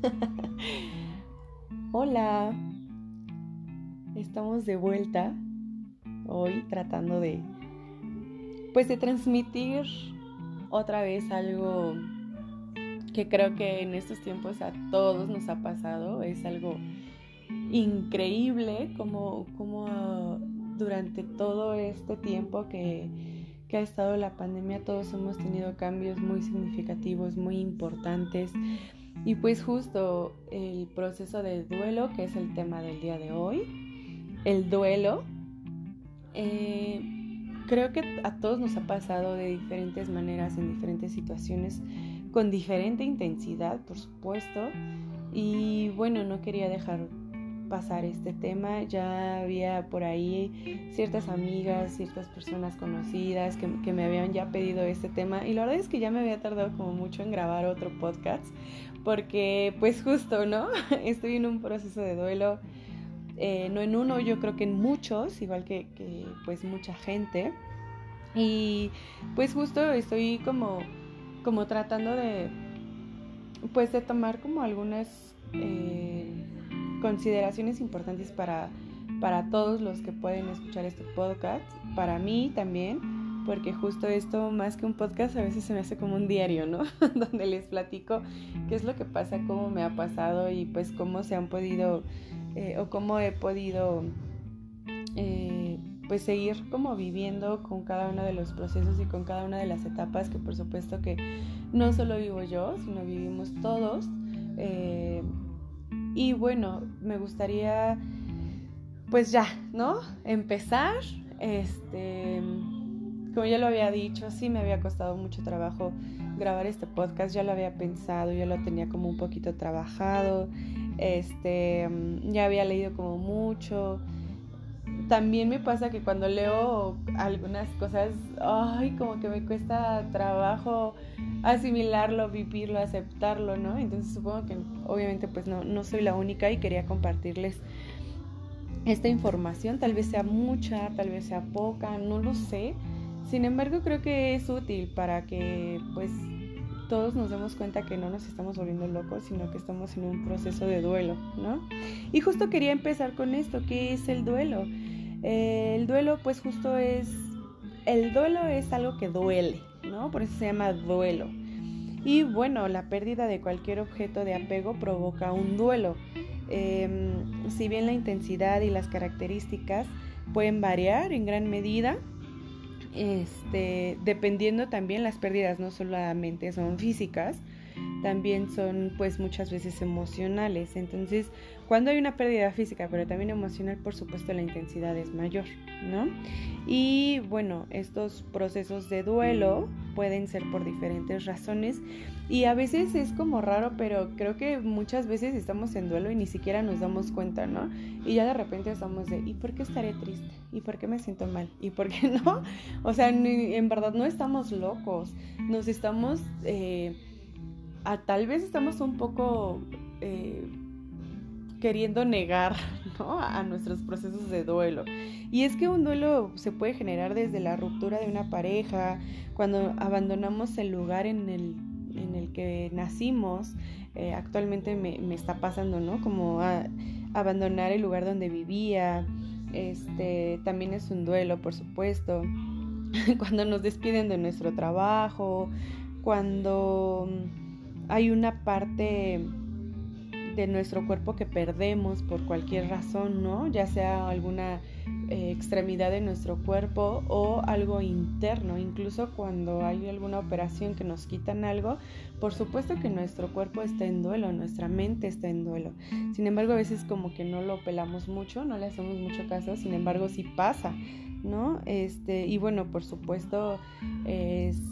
Hola, estamos de vuelta hoy tratando de, pues de transmitir otra vez algo que creo que en estos tiempos a todos nos ha pasado, es algo increíble como, como durante todo este tiempo que que ha estado la pandemia todos hemos tenido cambios muy significativos, muy importantes. Y pues justo el proceso de duelo, que es el tema del día de hoy, el duelo, eh, creo que a todos nos ha pasado de diferentes maneras, en diferentes situaciones, con diferente intensidad, por supuesto. Y bueno, no quería dejar pasar este tema. Ya había por ahí ciertas amigas, ciertas personas conocidas que, me habían ya pedido este tema y la verdad es que ya me había tardado como mucho en grabar otro podcast porque pues justo, ¿no? Estoy en un proceso de duelo. Eh, no en uno, yo creo que en muchos, igual que, pues mucha gente. Y pues justo estoy como, como tratando de, pues de tomar como algunas eh, consideraciones importantes para, para todos los que pueden escuchar este podcast, para mí también, porque justo esto, más que un podcast, a veces se me hace como un diario, ¿no? Donde les platico qué es lo que pasa, cómo me ha pasado y pues cómo se han podido eh, o cómo he podido eh, pues seguir como viviendo con cada uno de los procesos y con cada una de las etapas que por supuesto que no solo vivo yo, sino vivimos todos. Eh, y bueno, me gustaría, pues ya, ¿no? Empezar. Este, como ya lo había dicho, sí me había costado mucho trabajo grabar este podcast, ya lo había pensado, ya lo tenía como un poquito trabajado, este, ya había leído como mucho también me pasa que cuando leo algunas cosas, ay, como que me cuesta trabajo asimilarlo, vivirlo, aceptarlo, ¿no? Entonces supongo que obviamente pues no, no soy la única y quería compartirles esta información, tal vez sea mucha, tal vez sea poca, no lo sé. Sin embargo, creo que es útil para que pues todos nos demos cuenta que no nos estamos volviendo locos, sino que estamos en un proceso de duelo, ¿no? Y justo quería empezar con esto, ¿qué es el duelo? Eh, el duelo pues justo es, el duelo es algo que duele, ¿no? Por eso se llama duelo. Y bueno, la pérdida de cualquier objeto de apego provoca un duelo. Em, si bien la intensidad y las características pueden variar en gran medida, este, dependiendo también las pérdidas no solamente son físicas, también son pues muchas veces emocionales. Entonces, cuando hay una pérdida física, pero también emocional, por supuesto la intensidad es mayor, ¿no? Y bueno, estos procesos de duelo pueden ser por diferentes razones y a veces es como raro, pero creo que muchas veces estamos en duelo y ni siquiera nos damos cuenta, ¿no? Y ya de repente estamos de, ¿y por qué estaré triste? ¿Y por qué me siento mal? ¿Y por qué no? O sea, en verdad no estamos locos, nos estamos... Eh, a, tal vez estamos un poco eh, queriendo negar a nuestros procesos de duelo. Y es que un duelo se puede generar desde la ruptura de una pareja, cuando abandonamos el lugar en el, en el que nacimos. Eh, actualmente me, me, está pasando, ¿no? Como abandonar el lugar donde vivía. Este también es un duelo, por supuesto. cuando nos despiden de nuestro trabajo, cuando hay una parte de nuestro cuerpo que perdemos por cualquier razón, ¿no? Ya sea alguna eh, extremidad de nuestro cuerpo o algo interno, incluso cuando hay alguna operación que nos quitan algo, por supuesto que nuestro cuerpo está en duelo, nuestra mente está en duelo. Sin embargo, a veces como que no lo pelamos mucho, no le hacemos mucho caso, sin embargo sí pasa, ¿no? Este, y bueno, por supuesto es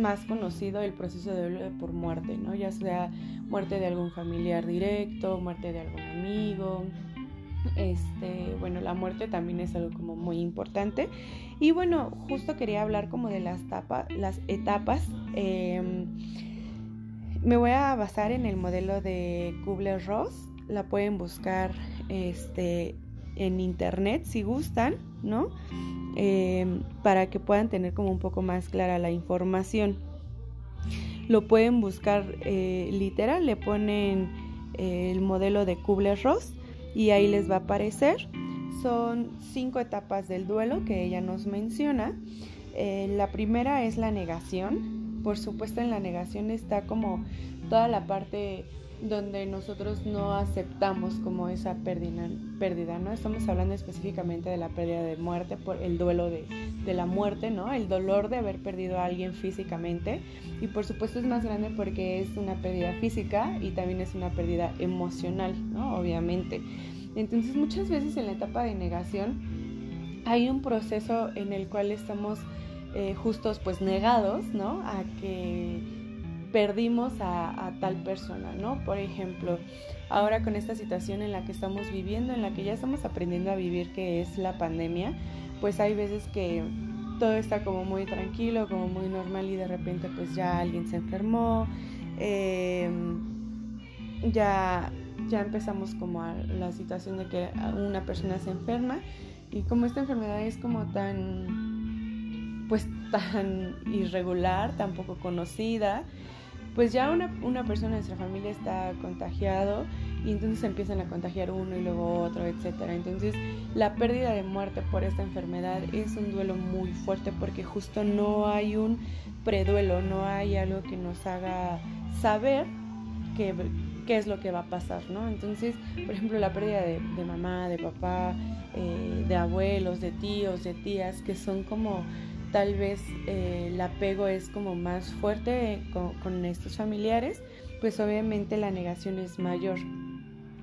más conocido el proceso de duelo por muerte, ¿no? Ya sea muerte de algún familiar directo, muerte de algún amigo. Este, bueno, la muerte también es algo como muy importante. Y bueno, justo quería hablar como de las, las etapas. Em, me voy a basar en el modelo de Kubler-Ross. La pueden buscar este, en internet si gustan, ¿no? Em, para que puedan tener como un poco más clara la información. lo pueden buscar eh, literal, le ponen eh, el modelo de Kubler-Ross y ahí les va a aparecer. Son cinco etapas del duelo que ella nos menciona. Eh, la primera es la negación. Por supuesto en la negación está como toda la parte donde nosotros no aceptamos como esa pérdida, pérdida, ¿no? Estamos hablando específicamente de la pérdida de muerte, por el duelo de, de, la muerte, ¿no? El dolor de haber perdido a alguien físicamente. Y por supuesto es más grande porque es una pérdida física y también es una pérdida emocional, ¿no? Obviamente. Entonces muchas veces en la etapa de negación hay un proceso en el cual estamos eh, justos pues negados, ¿no? A que perdimos a, tal persona, ¿no? Por ejemplo, ahora con esta situación en la que estamos viviendo, en la que ya estamos aprendiendo a vivir, que es la pandemia, pues hay veces que todo está como muy tranquilo, como muy normal y de repente pues ya alguien se enfermó, em, ya, ya empezamos como a la situación de que una persona se enferma y como esta enfermedad es como tan pues tan irregular, tan poco conocida, pues ya una, una persona de nuestra familia está contagiado y entonces empiezan a contagiar uno y luego otro, etcétera. Entonces, la pérdida de muerte por esta enfermedad es un duelo muy fuerte porque justo no hay un preduelo, no hay algo que nos haga saber qué, es lo que va a pasar, ¿no? Entonces, por ejemplo, la pérdida de, mamá, de papá, eh, de abuelos, de tíos, de tías, que son como tal vez eh, el apego es como más fuerte con, estos familiares, pues obviamente la negación es mayor.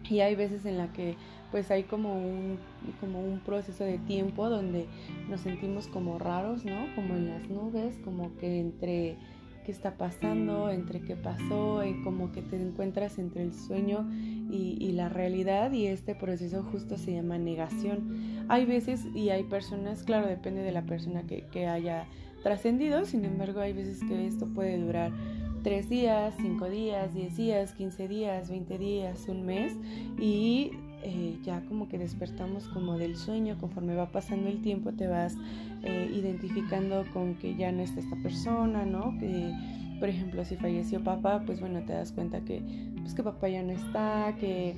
Y hay veces en la que pues hay como un, como un proceso de tiempo donde nos sentimos como raros, ¿no? Como en las nubes, como que entre qué está pasando, entre qué pasó, y como que te encuentras entre el sueño y, la realidad y este proceso justo se llama negación. Hay veces y hay personas, claro, depende de la persona que, que haya trascendido, sin embargo hay veces que esto puede durar tres días, cinco días, diez días, quince días, veinte días, un mes y eh, ya como que despertamos como del sueño, conforme va pasando el tiempo te vas eh, identificando con que ya no está esta persona, ¿no? Que, por ejemplo, si falleció papá, pues bueno, te das cuenta que, pues que papá ya no está, que,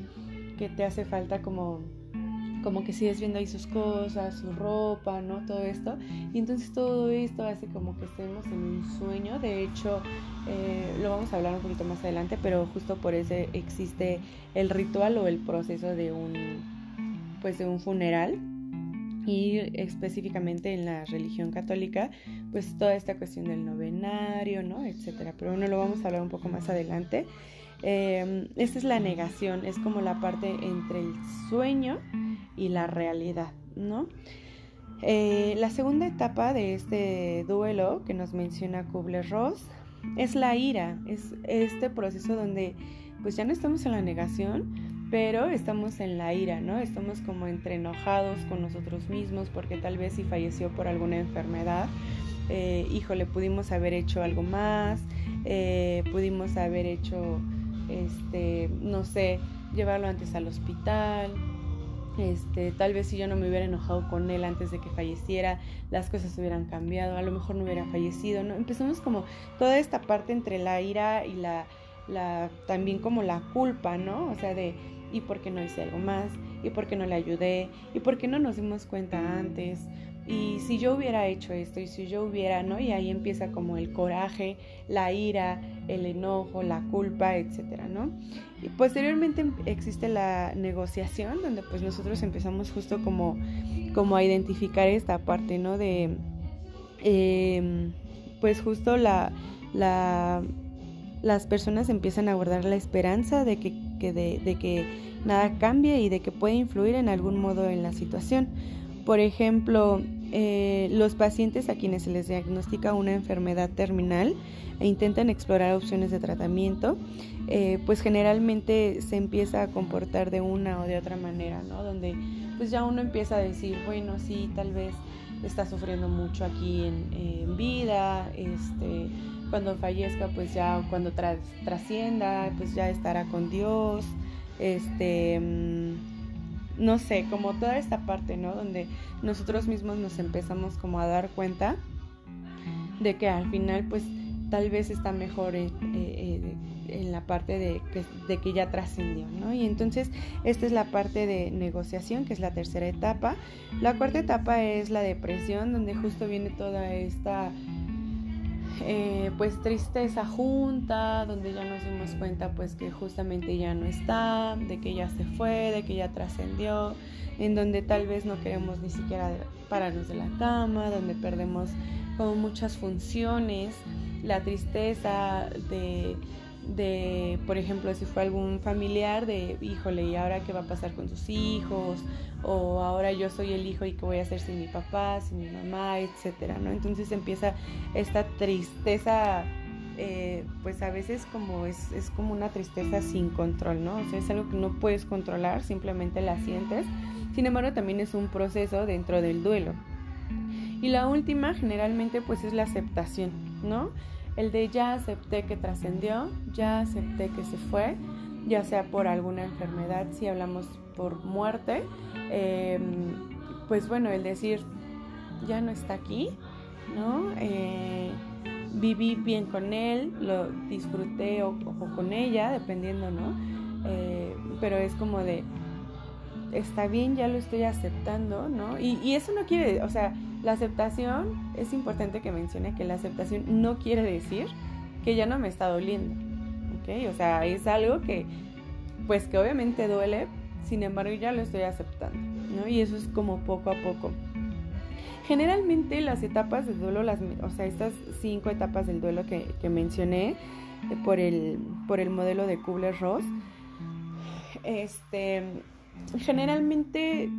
que te hace falta como como que sigues viendo ahí sus cosas, su ropa, ¿no? Todo esto. Y entonces todo esto hace como que estemos en un sueño. De hecho, eh, lo vamos a hablar un poquito más adelante, pero justo por eso existe el ritual o el proceso de un, pues de un funeral. Y específicamente en la religión católica, pues toda esta cuestión del novenario, ¿no? Etcétera. Pero bueno, lo vamos a hablar un poco más adelante. Eh, esta es la negación, es como la parte entre el sueño y la realidad, ¿no? Eh, la segunda etapa de este duelo que nos menciona Kubler-Ross es la ira, es este proceso donde pues ya no estamos en la negación, pero estamos en la ira, ¿no? Estamos como entre enojados con nosotros mismos porque tal vez si falleció por alguna enfermedad, eh, híjole, pudimos haber hecho algo más, eh, pudimos haber hecho, este, no sé, llevarlo antes al hospital, este, tal vez si yo no me hubiera enojado con él antes de que falleciera, las cosas hubieran cambiado, a lo mejor no hubiera fallecido, ¿no? Empezamos como toda esta parte entre la ira y la, la también como la culpa, ¿no? O sea, de ¿y por qué no hice algo más? ¿Y por qué no le ayudé? ¿Y por qué no nos dimos cuenta antes? Y si yo hubiera hecho esto y si yo hubiera, ¿no? Y ahí empieza como el coraje, la ira, el enojo, la culpa, etcétera, ¿no? Y posteriormente existe la negociación, donde pues nosotros empezamos justo como, como a identificar esta parte, ¿no? De, em, pues justo la, la, las personas empiezan a guardar la esperanza de que, de que nada cambie y de que puede influir en algún modo en la situación. Por ejemplo, eh, los pacientes a quienes se les diagnostica una enfermedad terminal e intentan explorar opciones de tratamiento, eh, pues generalmente se empieza a comportar de una o de otra manera, ¿no? Donde pues ya uno empieza a decir, bueno, sí, tal vez está sufriendo mucho aquí en, vida, este, cuando fallezca, pues ya cuando trascienda, pues ya estará con Dios, este mm, no sé, como toda esta parte, ¿no? Donde nosotros mismos nos empezamos como a dar cuenta de que al final pues tal vez está mejor en, eh, en la parte de que, de que ya trascendió, ¿no? Y entonces esta es la parte de negociación, que es la tercera etapa. La cuarta etapa es la depresión, donde justo viene toda esta eh, pues tristeza junta, donde ya nos dimos cuenta pues que justamente ya no está, de que ya se fue, de que ya trascendió, en donde tal vez no queremos ni siquiera pararnos de la cama, donde perdemos como muchas funciones, la tristeza de de, por ejemplo, si fue algún familiar, de, híjole, ¿y ahora qué va a pasar con sus hijos? O ahora yo soy el hijo y qué voy a hacer sin mi papá, sin mi mamá, etcétera, ¿no? Entonces empieza esta tristeza, eh, pues a veces como es, es como una tristeza sin control, ¿no? O sea, es algo que no puedes controlar, simplemente la sientes. Sin embargo, también es un proceso dentro del duelo. Y la última, generalmente, pues es la aceptación, ¿no? El de ya acepté que trascendió, ya acepté que se fue, ya sea por alguna enfermedad, si hablamos por muerte, em, pues bueno, el decir ya no está aquí, ¿no? Eh, viví bien con él, lo disfruté o, con ella, dependiendo, ¿no? Eh, pero es como de, está bien, ya lo estoy aceptando, ¿no? Y, y eso no quiere, o sea, la aceptación, es importante que mencione que la aceptación no quiere decir que ya no me está doliendo. O sea, es algo que, pues que obviamente duele, sin embargo ya lo estoy aceptando, ¿no? Y eso es como poco a poco. Generalmente las etapas del duelo, las, o sea, estas cinco etapas del duelo que, mencioné eh, por, el, por el modelo de Kubler-Ross, este, generalmente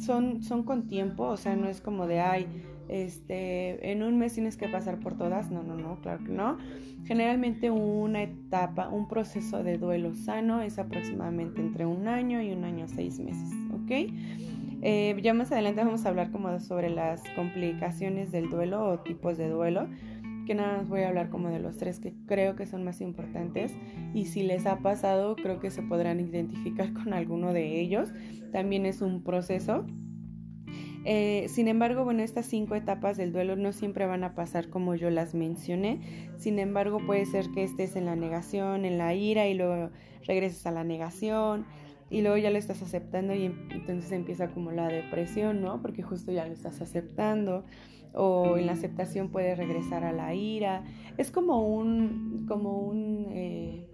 son, son con tiempo, o sea, no es como de, ay, este, en un mes tienes que pasar por todas, no, no, no, claro que no. Generalmente una etapa, un proceso de duelo sano es aproximadamente entre un año y un año seis meses, ¿ok? Eh, ya más adelante vamos a hablar como sobre las complicaciones del duelo o tipos de duelo, que nada más voy a hablar como de los tres que creo que son más importantes y si les ha pasado creo que se podrán identificar con alguno de ellos. También es un proceso. Eh, sin embargo, bueno, estas cinco etapas del duelo no siempre van a pasar como yo las mencioné. Sin embargo, puede ser que estés en la negación, en la ira y luego regreses a la negación y luego ya lo estás aceptando y entonces empieza como la depresión, ¿no? Porque justo ya lo estás aceptando o en la aceptación puede regresar a la ira. Es como un, como un eh,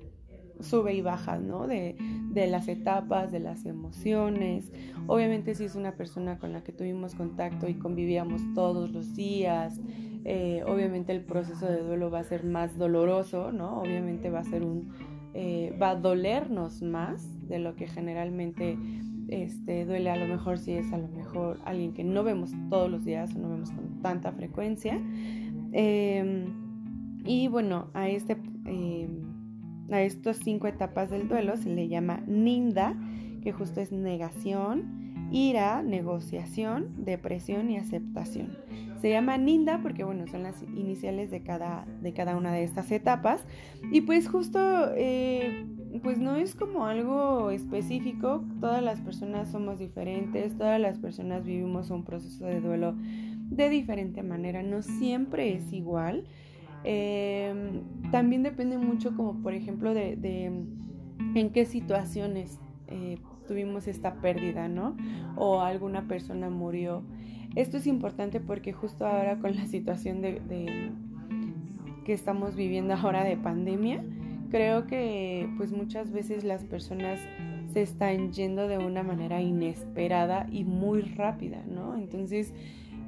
sube y baja, ¿no? De, de, las etapas, de las emociones. Obviamente si es una persona con la que tuvimos contacto y convivíamos todos los días, eh, obviamente el proceso de duelo va a ser más doloroso, ¿no? Obviamente va a ser un, eh, va a dolernos más de lo que generalmente este, duele a lo mejor si es a lo mejor alguien que no vemos todos los días o no vemos con tanta frecuencia. Em, y bueno, a, este, em, a estas cinco etapas del duelo se le llama NINDA, que justo es negación, ira, negociación, depresión y aceptación. Se llama Ninda porque, bueno, son las iniciales de cada, de cada una de estas etapas. Y pues justo, eh, pues no es como algo específico. Todas las personas somos diferentes, todas las personas vivimos un proceso de duelo de diferente manera. No siempre es igual. Em, también depende mucho como, por ejemplo, de, en qué situaciones eh, tuvimos esta pérdida, ¿no? O alguna persona murió. Esto es importante porque justo ahora con la situación de, que estamos viviendo ahora de pandemia, creo que pues muchas veces las personas se están yendo de una manera inesperada y muy rápida, ¿no? Entonces,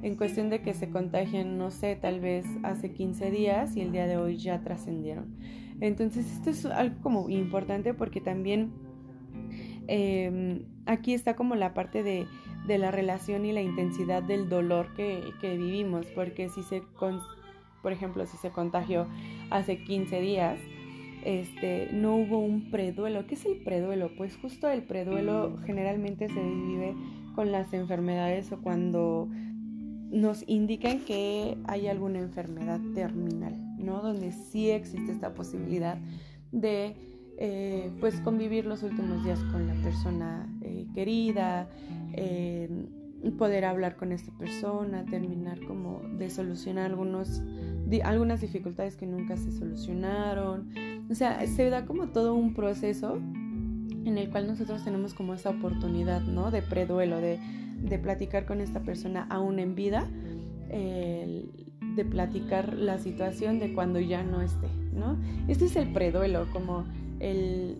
en cuestión de que se contagian, no sé, tal vez hace 15 días y el día de hoy ya trascendieron. Entonces, esto es algo como importante porque también Em, aquí está como la parte de, la relación y la intensidad del dolor que, vivimos, porque si se, por ejemplo, si se contagió hace 15 días, este, no hubo un preduelo. ¿Qué es el preduelo? Pues justo el preduelo generalmente se vive con las enfermedades o cuando nos indican que hay alguna enfermedad terminal, ¿no? Donde sí existe esta posibilidad de eh, pues convivir los últimos días con la persona eh, querida, eh, poder hablar con esta persona, terminar como de solucionar algunos, algunas dificultades que nunca se solucionaron. O sea, se da como todo un proceso en el cual nosotros tenemos como esa oportunidad, ¿no? De preduelo, de, de platicar con esta persona aún en vida, de platicar la situación de cuando ya no esté, ¿no? Este es el preduelo, como el,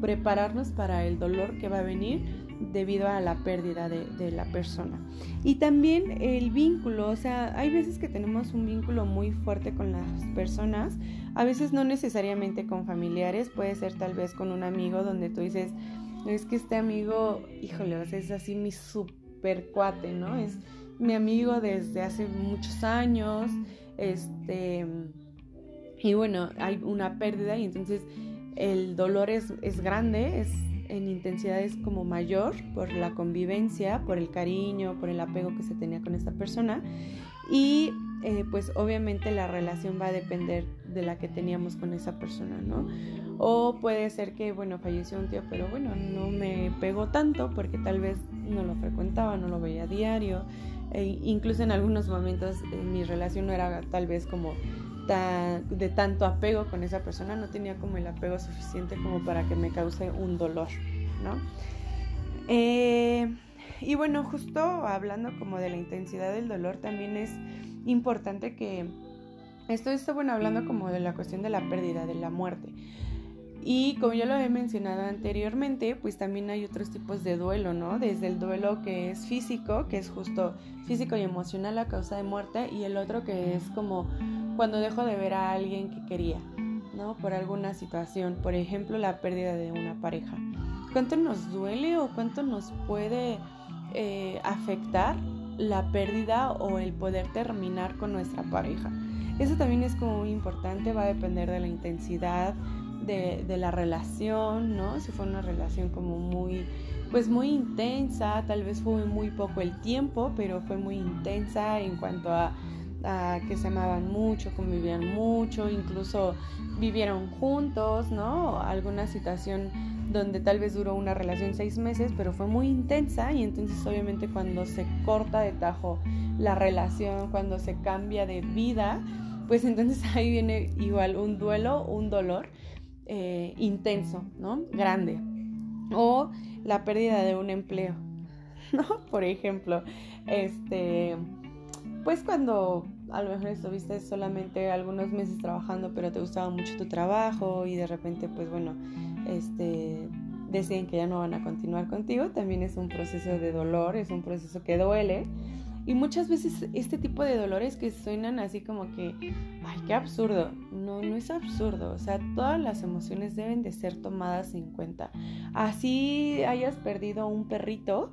prepararnos para el dolor que va a venir debido a la pérdida de, la persona. Y también el vínculo, o sea, hay veces que tenemos un vínculo muy fuerte con las personas, a veces no necesariamente con familiares, puede ser tal vez con un amigo donde tú dices, es que este amigo, híjole, es así mi super cuate, ¿no? Es mi amigo desde hace muchos años, este, y bueno, hay una pérdida y entonces el dolor es, es grande, es en intensidades como mayor por la convivencia, por el cariño, por el apego que se tenía con esta persona y eh, pues obviamente la relación va a depender de la que teníamos con esa persona, ¿no? O puede ser que, bueno, falleció un tío, pero bueno, no me pegó tanto porque tal vez no lo frecuentaba, no lo veía diario, e incluso en algunos momentos eh, mi relación no era tal vez como de tanto apego con esa persona, no tenía como el apego suficiente como para que me cause un dolor, ¿no? Eh, y bueno, justo hablando como de la intensidad del dolor, también es importante que esto bueno hablando como de la cuestión de la pérdida, de la muerte. Y como ya lo he mencionado anteriormente, pues también hay otros tipos de duelo, ¿no? Desde el duelo que es físico, que es justo físico y emocional a causa de muerte, y el otro que es como cuando dejo de ver a alguien que quería, ¿no? Por alguna situación, por ejemplo, la pérdida de una pareja. ¿Cuánto nos duele o cuánto nos puede eh, afectar la pérdida o el poder terminar con nuestra pareja? Eso también es como muy importante, va a depender de la intensidad de, de la relación, ¿no? Si fue una relación como muy pues muy intensa, tal vez fue muy poco el tiempo, pero fue muy intensa en cuanto a que se amaban mucho, convivían mucho, incluso vivieron juntos, ¿no? Alguna situación donde tal vez duró una relación seis meses, pero fue muy intensa y entonces obviamente cuando se corta de tajo la relación, cuando se cambia de vida, pues entonces ahí viene igual un duelo, un dolor eh, intenso, ¿no? Grande. O la pérdida de un empleo, ¿no? Por ejemplo, este pues cuando a lo mejor estuviste solamente algunos meses trabajando, pero te gustaba mucho tu trabajo y de repente, pues bueno, este, deciden que ya no van a continuar contigo, también es un proceso de dolor, es un proceso que duele. Y muchas veces este tipo de dolores que suenan así como que, ay, qué absurdo. No, no es absurdo. O sea, todas las emociones deben de ser tomadas en cuenta. Así hayas perdido un perrito,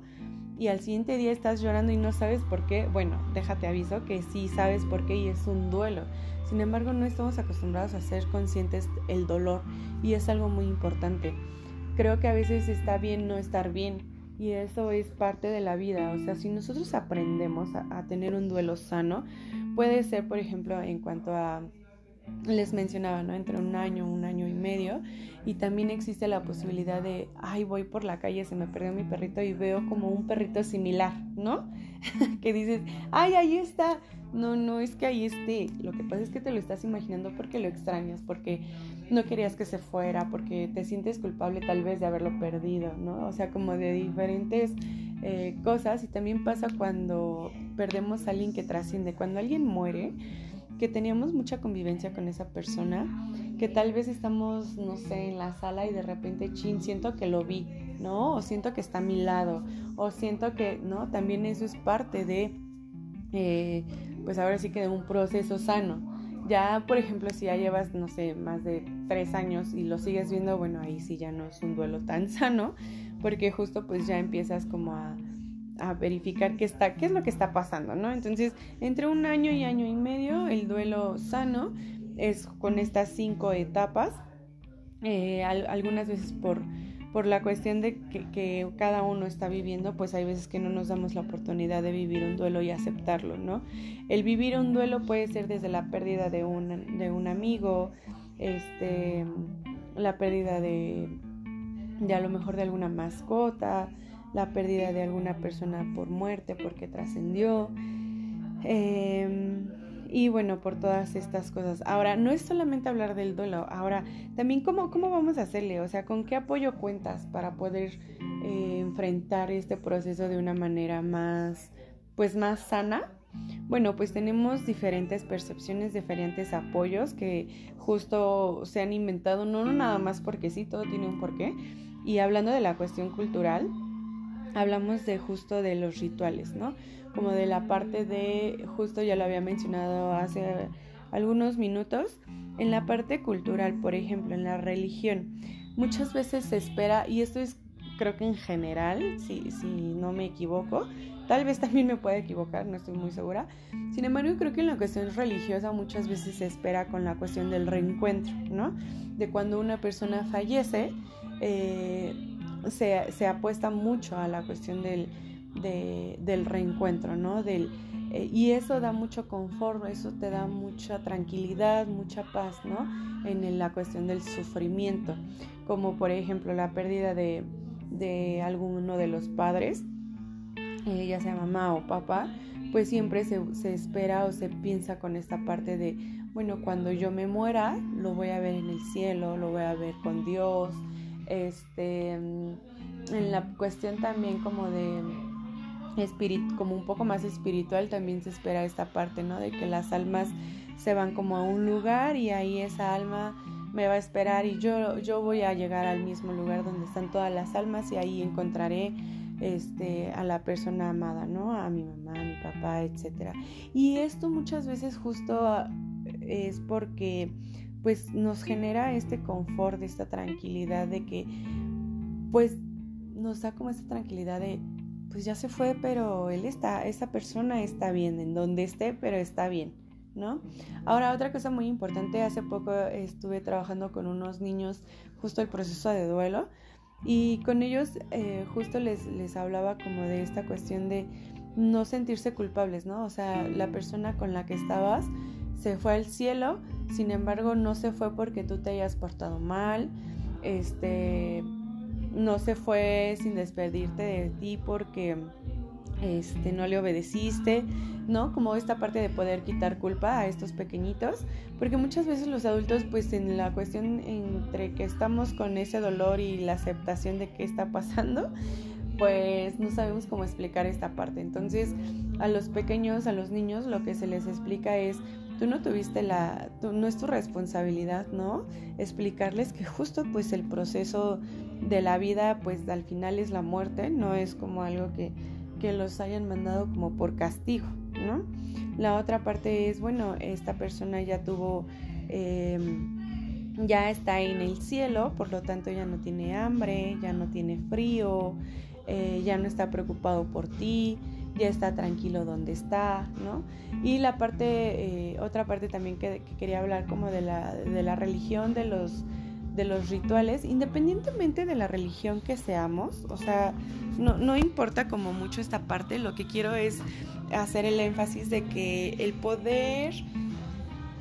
y al siguiente día estás llorando y no sabes por qué, bueno, déjate aviso que sí sabes por qué y es un duelo. Sin embargo, no estamos acostumbrados a ser conscientes del dolor y es algo muy importante. Creo que a veces está bien no estar bien y eso es parte de la vida. O sea, si nosotros aprendemos a, a tener un duelo sano, puede ser, por ejemplo, en cuanto a les mencionaba, ¿no? Entre un año, un año y medio. Y también existe la posibilidad de, ay, voy por la calle, se me perdió mi perrito y veo como un perrito similar, ¿no? que dices, ay, ahí está. No, no es que ahí esté. Lo que pasa es que te lo estás imaginando porque lo extrañas, porque no querías que se fuera, porque te sientes culpable tal vez de haberlo perdido, ¿no? O sea, como de diferentes eh, cosas. Y también pasa cuando perdemos a alguien que trasciende. Cuando alguien muere, que teníamos mucha convivencia con esa persona, que tal vez estamos, no sé, en la sala y de repente, chin, siento que lo vi, ¿no? O siento que está a mi lado, o siento que, ¿no? También eso es parte de, eh, pues ahora sí que de un proceso sano. Ya, por ejemplo, si ya llevas, no sé, más de tres años y lo sigues viendo, bueno, ahí sí ya no es un duelo tan sano, porque justo pues ya empiezas como a a verificar qué, está, qué es lo que está pasando, ¿no? Entonces, entre un año y año y medio, el duelo sano es con estas cinco etapas, eh, algunas veces por, por la cuestión de que, cada uno está viviendo, pues hay veces que no nos damos la oportunidad de vivir un duelo y aceptarlo, ¿no? El vivir un duelo puede ser desde la pérdida de un, de un amigo, este, la pérdida de, de a lo mejor de alguna mascota, la pérdida de alguna persona por muerte, porque trascendió. Em, y bueno, por todas estas cosas. Ahora, no es solamente hablar del duelo, ahora también cómo, cómo vamos a hacerle, o sea, con qué apoyo cuentas para poder eh, enfrentar este proceso de una manera más, pues más sana. Bueno, pues tenemos diferentes percepciones, diferentes apoyos que justo se han inventado, no, no nada más porque sí, todo tiene un porqué. Y hablando de la cuestión cultural, hablamos de justo de los rituales, ¿no? Como de la parte de, justo ya lo había mencionado hace algunos minutos, en la parte cultural, por ejemplo, en la religión, muchas veces se espera, y esto es creo que en general, si, si no me equivoco, tal vez también me pueda equivocar, no estoy muy segura, sin embargo creo que en la cuestión religiosa muchas veces se espera con la cuestión del reencuentro, ¿no? De cuando una persona fallece, eh, se, apuesta mucho a la cuestión del, del reencuentro, ¿no? Del, eh, y eso da mucho confort, eso te da mucha tranquilidad, mucha paz, ¿no? En la cuestión del sufrimiento, como por ejemplo la pérdida de, de alguno de los padres, eh, ya sea mamá o papá, pues siempre se, se, espera o se piensa con esta parte de, bueno, cuando yo me muera, lo voy a ver en el cielo, lo voy a ver con Dios, este, en la cuestión también como de espíritu, como un poco más espiritual, también se espera esta parte, ¿no? De que las almas se van como a un lugar y ahí esa alma me va a esperar y yo, yo voy a llegar al mismo lugar donde están todas las almas y ahí encontraré este, a la persona amada, ¿no? A mi mamá, a mi papá, etc. Y esto muchas veces justo es porque pues nos genera este confort, esta tranquilidad de que pues nos da como esta tranquilidad de pues ya se fue, pero él está, esa persona está bien, en donde esté, pero está bien, ¿no? Ahora, otra cosa muy importante, hace poco estuve trabajando con unos niños justo el proceso de duelo y con ellos eh, justo les, les hablaba como de esta cuestión de no sentirse culpables, ¿no? O sea, la persona con la que estabas se fue al cielo, sin embargo no se fue porque tú te hayas portado mal, este, no se fue sin despedirte de ti porque este, no le obedeciste, ¿no? Como esta parte de poder quitar culpa a estos pequeñitos, porque muchas veces los adultos, pues en la cuestión entre que estamos con ese dolor y la aceptación de qué está pasando, pues no sabemos cómo explicar esta parte. Entonces, a los pequeños, a los niños, lo que se les explica es, tú no tuviste la, no es tu responsabilidad, ¿no? Explicarles que justo pues el proceso de la vida, pues al final es la muerte, no es como algo que que los hayan mandado como por castigo, ¿no? La otra parte es, bueno, esta persona ya tuvo, em, ya está en el cielo, por lo tanto ya no tiene hambre, ya no tiene frío, eh, ya no está preocupado por ti, ya está tranquilo donde está, ¿no? Y la parte, eh, otra parte también que, que, quería hablar como de la, de la religión, de los de los rituales, independientemente de la religión que seamos, o sea, no, no importa como mucho esta parte, lo que quiero es hacer el énfasis de que el poder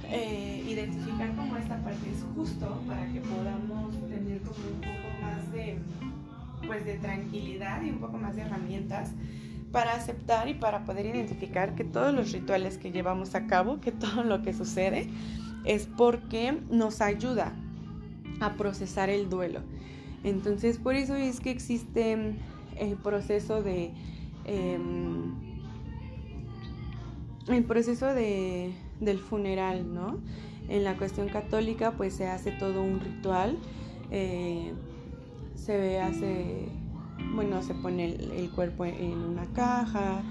eh, identificar como esta parte es justo para que podamos tener como un poco más de, pues de tranquilidad y un poco más de herramientas para aceptar y para poder identificar que todos los rituales que llevamos a cabo, que todo lo que sucede, es porque nos ayuda a procesar el duelo. Entonces, por eso es que existe el proceso de... Em, el proceso de, del funeral, ¿no? En la cuestión católica, pues se hace todo un ritual. Eh, se hace, bueno, se pone el, cuerpo en una caja,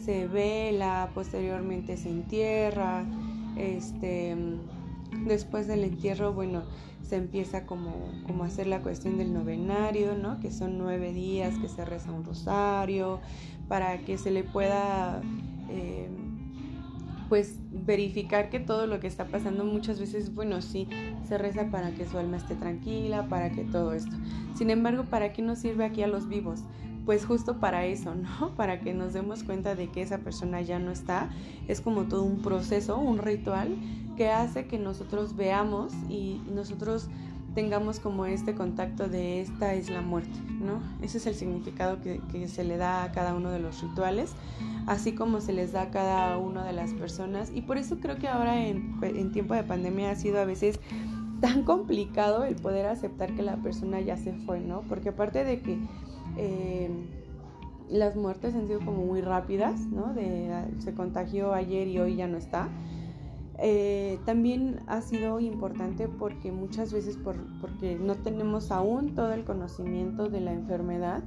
se vela, posteriormente se entierra, este, después del entierro, bueno, se empieza como, como a hacer la cuestión del novenario, ¿no? Que son nueve días que se reza un rosario, para que se le pueda, eh, pues, verificar que todo lo que está pasando muchas veces, bueno, sí, se reza para que su alma esté tranquila, para que todo esto. Sin embargo, ¿para qué nos sirve aquí a los vivos? pues justo para eso, ¿no? Para que nos demos cuenta de que esa persona ya no está. Es como todo un proceso, un ritual que hace que nosotros veamos y nosotros tengamos como este contacto de esta es la muerte, ¿no? Ese es el significado que, se le da a cada uno de los rituales, así como se les da a cada una de las personas. Y por eso creo que ahora en, tiempo de pandemia ha sido a veces tan complicado el poder aceptar que la persona ya se fue, ¿no? Porque aparte de que... Eh, las muertes han sido como muy rápidas, ¿no? Se contagió ayer y hoy ya no está. Eh, también ha sido importante porque muchas veces por, porque no tenemos aún todo el conocimiento de la enfermedad,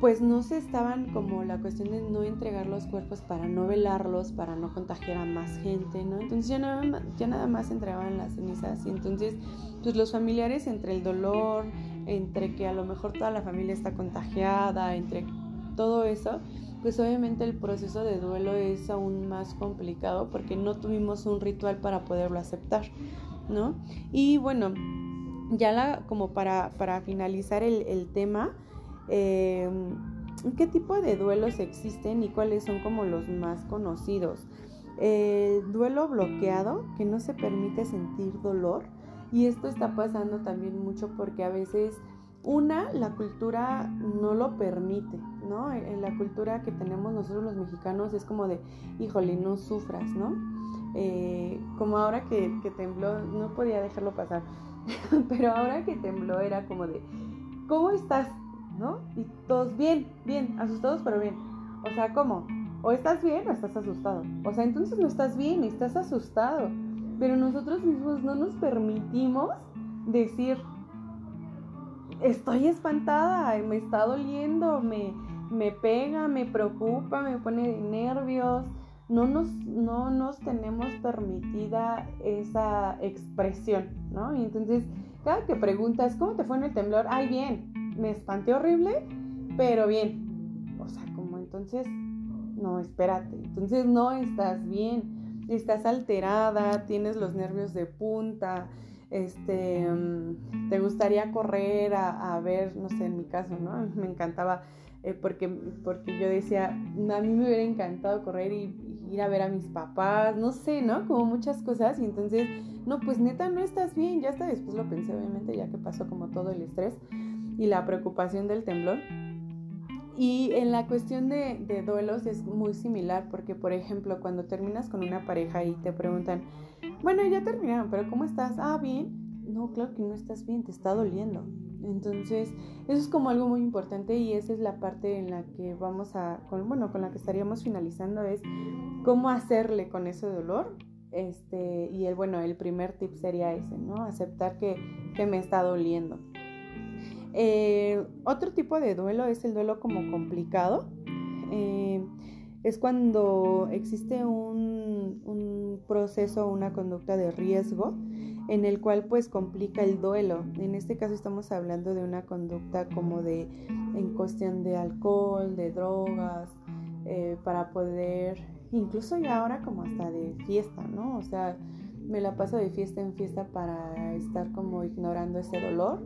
pues no se estaban como la cuestión de no entregar los cuerpos para no velarlos, para no contagiar a más gente, ¿no? Entonces ya nada, ya nada más entregaban las cenizas y entonces pues los familiares entre el dolor, entre que a lo mejor toda la familia está contagiada, entre todo eso, pues obviamente el proceso de duelo es aún más complicado porque no tuvimos un ritual para poderlo aceptar, ¿no? Y bueno, ya la, como para, para finalizar el, tema, em, ¿qué tipo de duelos existen y cuáles son como los más conocidos? El duelo bloqueado, que no se permite sentir dolor, y esto está pasando también mucho porque a veces una, la cultura no lo permite, ¿no? En la cultura que tenemos nosotros los mexicanos es como de, híjole, no sufras, ¿no? Eh, como ahora que, tembló, no podía dejarlo pasar, pero ahora que tembló era como de, ¿cómo estás? ¿No? Y todos bien, bien, asustados pero bien. O sea, ¿cómo? O estás bien o estás asustado. O sea, entonces no estás bien, estás asustado. Pero nosotros mismos no nos permitimos decir, estoy espantada, me está doliendo, me, me pega, me preocupa, me pone nervios. No nos, no nos tenemos permitida esa expresión, ¿no? Y entonces, cada que preguntas, ¿cómo te fue en el temblor? Ay, bien, me espanté horrible, pero bien. O sea, como entonces, no, espérate, entonces no estás bien, estás alterada, tienes los nervios de punta, este, mm, te gustaría correr a, ver, no sé, en mi caso, ¿no? Me encantaba, eh, porque, porque yo decía, a mí me hubiera encantado correr y, ir a ver a mis papás, no sé, ¿no? Como muchas cosas, y entonces, no, pues neta, no estás bien, ya hasta después lo pensé, obviamente, ya que pasó como todo el estrés y la preocupación del temblor. Y en la cuestión de, duelos es muy similar, porque por ejemplo, cuando terminas con una pareja y te preguntan, bueno, ya terminaron, pero ¿cómo estás? Ah, bien. No, claro que no estás bien, te está doliendo. Entonces, eso es como algo muy importante y esa es la parte en la que vamos a, bueno, con la que estaríamos finalizando es cómo hacerle con ese dolor. Este, y el, bueno, el primer tip sería ese, ¿no? Aceptar que, que me está doliendo. Eh, otro tipo de duelo es el duelo como complicado. Eh, es cuando existe un, proceso, una conducta de riesgo en el cual pues complica el duelo. En este caso estamos hablando de una conducta como de en cuestión de alcohol, de drogas, eh, para poder, incluso ya ahora como hasta de fiesta, ¿no? O sea, me la paso de fiesta en fiesta para estar como ignorando ese dolor.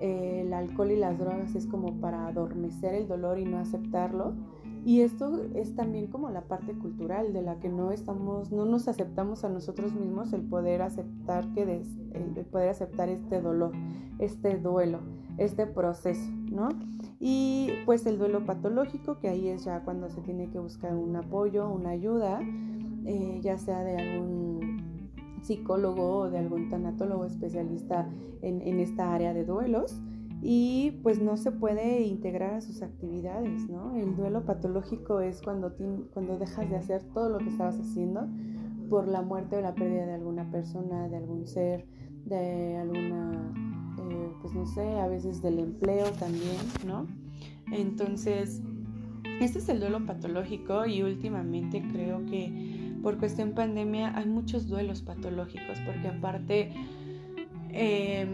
El alcohol y las drogas es como para adormecer el dolor y no aceptarlo. Y esto es también como la parte cultural de la que no estamos, no nos aceptamos a nosotros mismos el poder aceptar que el poder aceptar este dolor, este duelo, este proceso, ¿no? Y pues el duelo patológico, que ahí es ya cuando se tiene que buscar un apoyo, una ayuda, eh, ya sea de algún psicólogo o de algún tanatólogo especialista en, en esta área de duelos y pues no se puede integrar a sus actividades, ¿no? El duelo patológico es cuando, cuando dejas de hacer todo lo que estabas haciendo por la muerte o la pérdida de alguna persona, de algún ser, de alguna, eh, pues no sé, a veces del empleo también, ¿no? Entonces, este es el duelo patológico y últimamente creo que por cuestión pandemia hay muchos duelos patológicos porque aparte... Eh,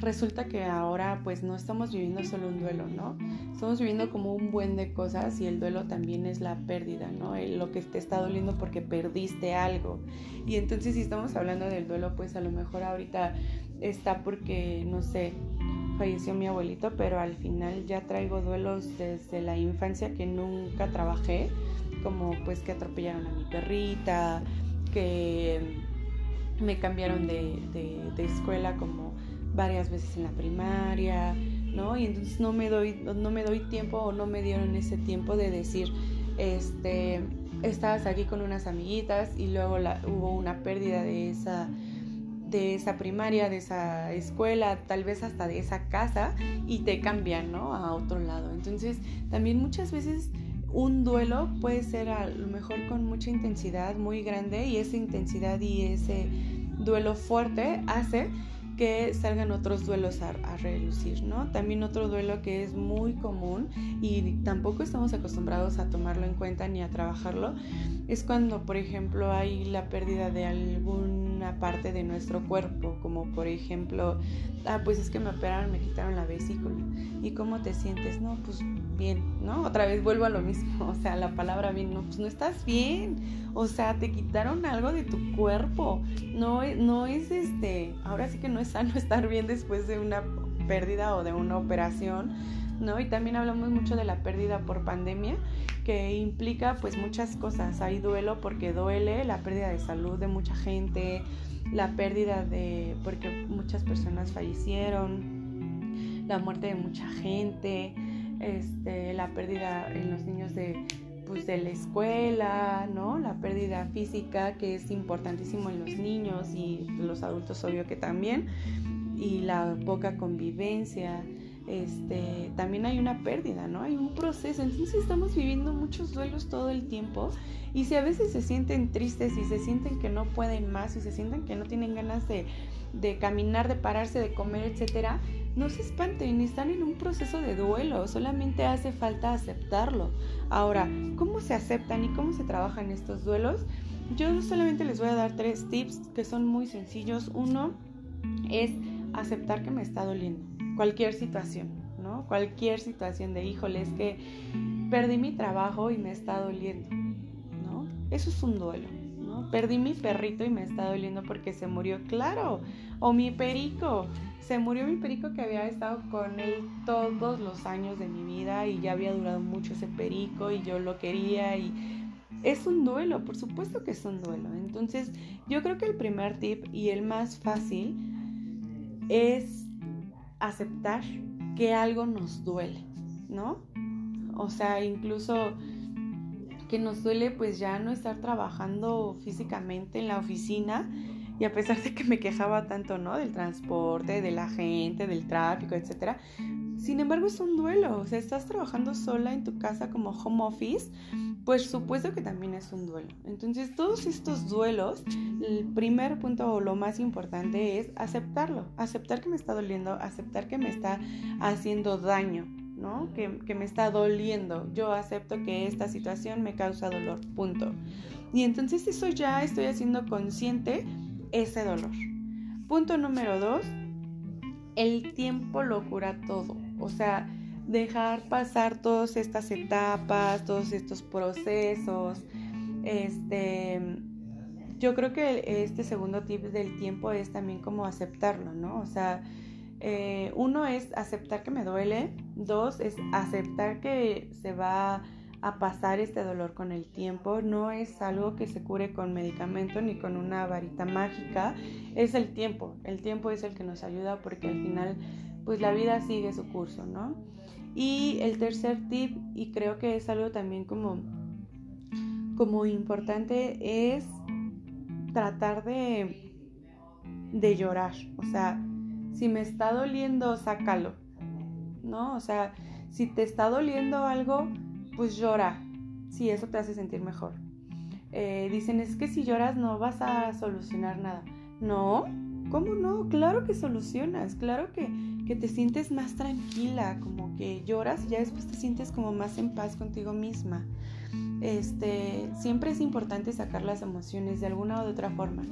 resulta que ahora pues no estamos viviendo solo un duelo, ¿no? Estamos viviendo como un buen de cosas y el duelo también es la pérdida, ¿no? lo que te está doliendo porque perdiste algo. Y entonces si estamos hablando del duelo, pues a lo mejor ahorita está porque, no sé, falleció mi abuelito, pero al final ya traigo duelos desde la infancia que nunca trabajé, como pues que atropellaron a mi perrita, que me cambiaron de, de, escuela como varias veces en la primaria, ¿no? Y entonces no me doy, no me doy tiempo o no me dieron ese tiempo de decir, este, estabas aquí con unas amiguitas y luego hubo una pérdida de esa de esa primaria, de esa escuela, tal vez hasta de esa casa y te cambian, ¿no? A otro lado. Entonces, también muchas veces un duelo puede ser a lo mejor con mucha intensidad, muy grande y esa intensidad y ese duelo fuerte hace que salgan otros duelos a, relucir, ¿no? También otro duelo que es muy común y tampoco estamos acostumbrados a tomarlo en cuenta ni a trabajarlo es cuando, por ejemplo, hay la pérdida de alguna parte de nuestro cuerpo, como por ejemplo, ah, pues es que me operaron, me quitaron la vesícula. ¿Y cómo te sientes? No, pues bien, ¿no? Otra vez vuelvo a lo mismo, o sea, la palabra bien, no, pues no estás bien, o sea, te quitaron algo de tu cuerpo, no, no es este, ahora sí que no es sano estar bien después de una pérdida o de una operación ¿no? Y también hablamos mucho de la pérdida por pandemia, que implica pues muchas cosas. Hay duelo porque duele, la pérdida de salud de mucha gente, la pérdida de, porque muchas personas fallecieron, la muerte de mucha gente, este, la pérdida en los niños de, pues, de la escuela, ¿no? La pérdida física que es importantísimo en los niños y los adultos obvio que también, y la poca convivencia, este, también hay una pérdida, ¿no? Hay un proceso. Entonces estamos viviendo muchos duelos todo el tiempo y si a veces se sienten tristes y se sienten que no pueden más y se sienten que no tienen ganas de, de caminar, de pararse, de comer, etcétera, no se espanten, están en un proceso de duelo, solamente hace falta aceptarlo. Ahora, ¿cómo se aceptan y cómo se trabajan estos duelos? Yo solamente les voy a dar tres tips que son muy sencillos. Uno es aceptar que me está doliendo cualquier situación, ¿no? Cualquier situación de, híjole, es que perdí mi trabajo y me está doliendo, ¿no? Eso es un duelo, ¿no? Perdí mi perrito y me está doliendo porque se murió, claro, o mi perico, se murió mi perico que había estado con él todos los años de mi vida y ya había durado mucho ese perico y yo lo quería y es un duelo, por supuesto que es un duelo. Entonces, yo creo que el primer tip y el más fácil es aceptar que algo nos duele, ¿no? O sea, incluso que nos duele pues ya no estar trabajando físicamente en la oficina y a pesar de que me quejaba tanto, ¿no? Del transporte, de la gente, del tráfico, etcétera. Sin embargo, es un duelo. O sea, estás trabajando sola en tu casa como home office, pues supuesto que también es un duelo. Entonces, todos estos duelos, el primer punto o lo más importante es aceptarlo. Aceptar que me está doliendo, aceptar que me está haciendo daño. ¿no? Que, que, me está doliendo. Yo acepto que esta situación me causa dolor, punto. Y entonces eso ya estoy haciendo consciente ese dolor. Punto número dos, el tiempo lo cura todo. O sea, dejar pasar todas estas etapas, todos estos procesos. Este, yo creo que este segundo tip del tiempo es también como aceptarlo, ¿no? O sea, eh, uno es aceptar que me duele, dos es aceptar que se va a pasar este dolor con el tiempo. No es algo que se cure con medicamento ni con una varita mágica. Es el tiempo. El tiempo es el que nos ayuda porque al final pues la vida sigue su curso, ¿no? Y el tercer tip, y creo que es algo también como, como importante, es tratar de, de llorar. O sea, si me está doliendo, sácalo, ¿no? O sea, si te está doliendo algo, pues llora, si eso te hace sentir mejor. Eh, dicen, es que si lloras no vas a solucionar nada. No, ¿cómo no? Claro que solucionas, claro que, que te sientes más tranquila, como que lloras y ya después te sientes como más en paz contigo misma. Este, siempre es importante sacar las emociones de alguna o de otra forma.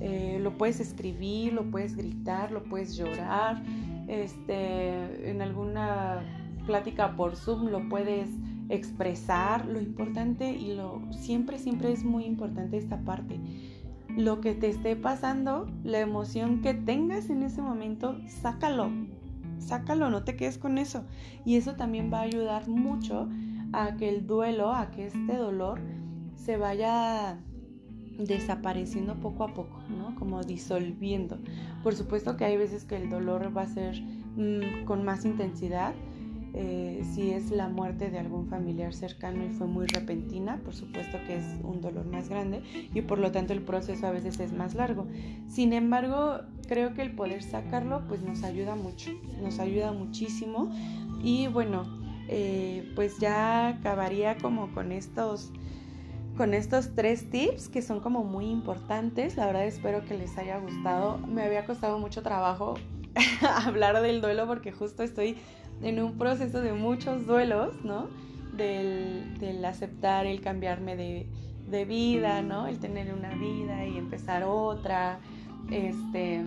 Eh, lo puedes escribir, lo puedes gritar, lo puedes llorar. Este, en alguna plática por Zoom lo puedes expresar lo importante y lo siempre, siempre es muy importante esta parte. Lo que te esté pasando, la emoción que tengas en ese momento, sácalo, sácalo, no te quedes con eso. Y eso también va a ayudar mucho a que el duelo, a que este dolor se vaya desapareciendo poco a poco, ¿no? Como disolviendo. Por supuesto que hay veces que el dolor va a ser mm, con más intensidad. Eh, si es la muerte de algún familiar cercano y fue muy repentina, por supuesto que es un dolor más grande y por lo tanto el proceso a veces es más largo. Sin embargo, creo que el poder sacarlo pues nos ayuda mucho, nos ayuda muchísimo y bueno, eh, pues ya acabaría como con estos con estos tres tips que son como muy importantes. La verdad espero que les haya gustado. Me había costado mucho trabajo hablar del duelo porque justo estoy en un proceso de muchos duelos, ¿no? Del, aceptar el cambiarme de, de, vida, ¿no? El tener una vida y empezar otra. Este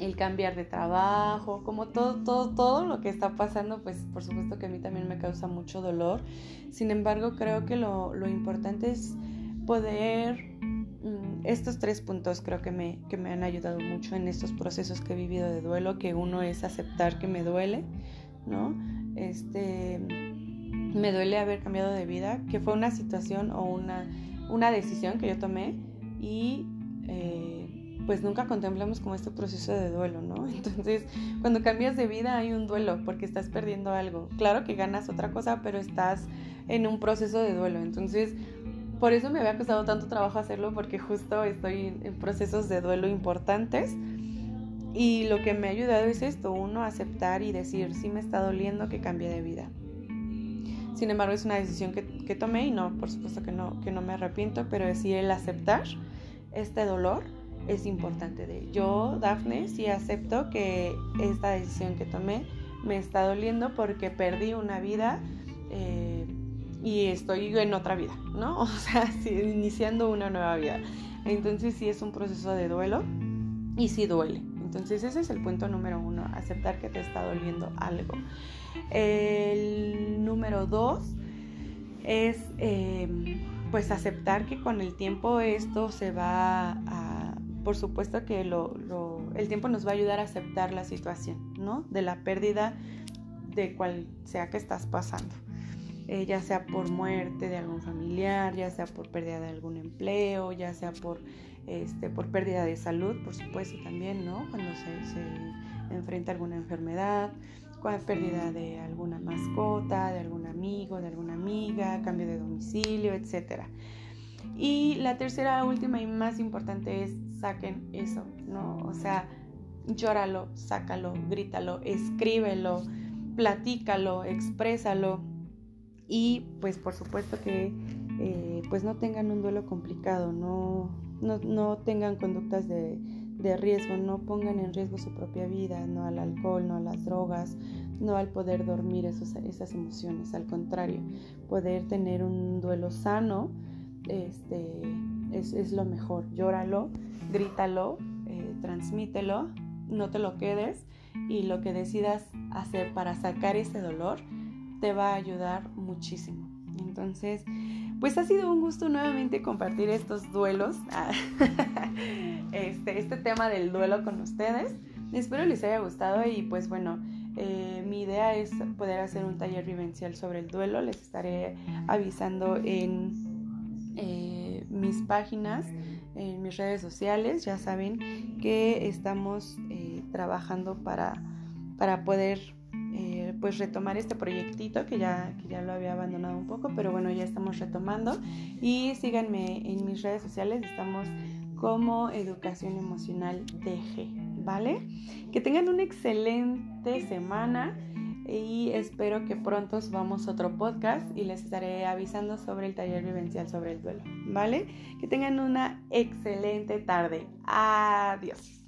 el cambiar de trabajo, como todo, todo, todo lo que está pasando, pues por supuesto que a mí también me causa mucho dolor. Sin embargo, creo que lo, importante es poder, estos tres puntos creo que me, que me han ayudado mucho en estos procesos que he vivido de duelo, que uno es aceptar que me duele, ¿no? Este, me duele haber cambiado de vida, que fue una situación o una, una decisión que yo tomé y... Eh, pues nunca contemplamos como este proceso de duelo, ¿no? Entonces, cuando cambias de vida hay un duelo porque estás perdiendo algo. Claro que ganas otra cosa, pero estás en un proceso de duelo. Entonces, por eso me había costado tanto trabajo hacerlo porque justo estoy en procesos de duelo importantes. Y lo que me ha ayudado es esto, uno, aceptar y decir, sí me está doliendo que cambie de vida. Sin embargo, es una decisión que, que tomé y no, por supuesto que no, que no me arrepiento, pero es el aceptar este dolor es importante de yo, Dafne, sí acepto que esta decisión que tomé me está doliendo porque perdí una vida eh, y estoy en otra vida, ¿no? O sea, iniciando una nueva vida. Entonces sí es un proceso de duelo y sí duele. Entonces ese es el punto número uno, aceptar que te está doliendo algo. El número dos es eh, pues aceptar que con el tiempo esto se va a por supuesto que el tiempo nos va a ayudar a aceptar la situación, ¿no? De la pérdida de cual sea que estás pasando. Eh, ya sea por muerte de algún familiar, ya sea por pérdida de algún empleo, ya sea por, este, por pérdida de salud, por supuesto también, ¿no? Cuando se, se enfrenta a alguna enfermedad, pérdida de alguna mascota, de algún amigo, de alguna amiga, cambio de domicilio, etcétera. Y la tercera, última y más importante es saquen eso, ¿no? O sea, llóralo, sácalo, grítalo, escríbelo, platícalo, exprésalo. Y pues por supuesto que eh, pues no tengan un duelo complicado, no, no, tengan conductas de, riesgo, no pongan en riesgo su propia vida, no al alcohol, no a las drogas, no al poder dormir esas emociones, al contrario, poder tener un duelo sano este, es, lo mejor. Llóralo, grítalo, eh, transmítelo, no te lo quedes y lo que decidas hacer para sacar ese dolor te va a ayudar muchísimo. Entonces, pues ha sido un gusto nuevamente compartir estos duelos, este, este tema del duelo con ustedes. Espero les haya gustado y pues bueno, eh, mi idea es poder hacer un taller vivencial sobre el duelo. Les estaré avisando en eh, mis páginas, en mis redes sociales. Ya saben que estamos eh, trabajando para, para poder pues retomar este proyectito que ya, que ya lo había abandonado un poco, pero bueno, ya estamos retomando. Y síganme en mis redes sociales, estamos como Educación Emocional DG, ¿vale? Que tengan una excelente semana y espero que pronto subamos otro podcast y les estaré avisando sobre el taller vivencial sobre el duelo, ¿vale? Que tengan una excelente tarde. Adiós.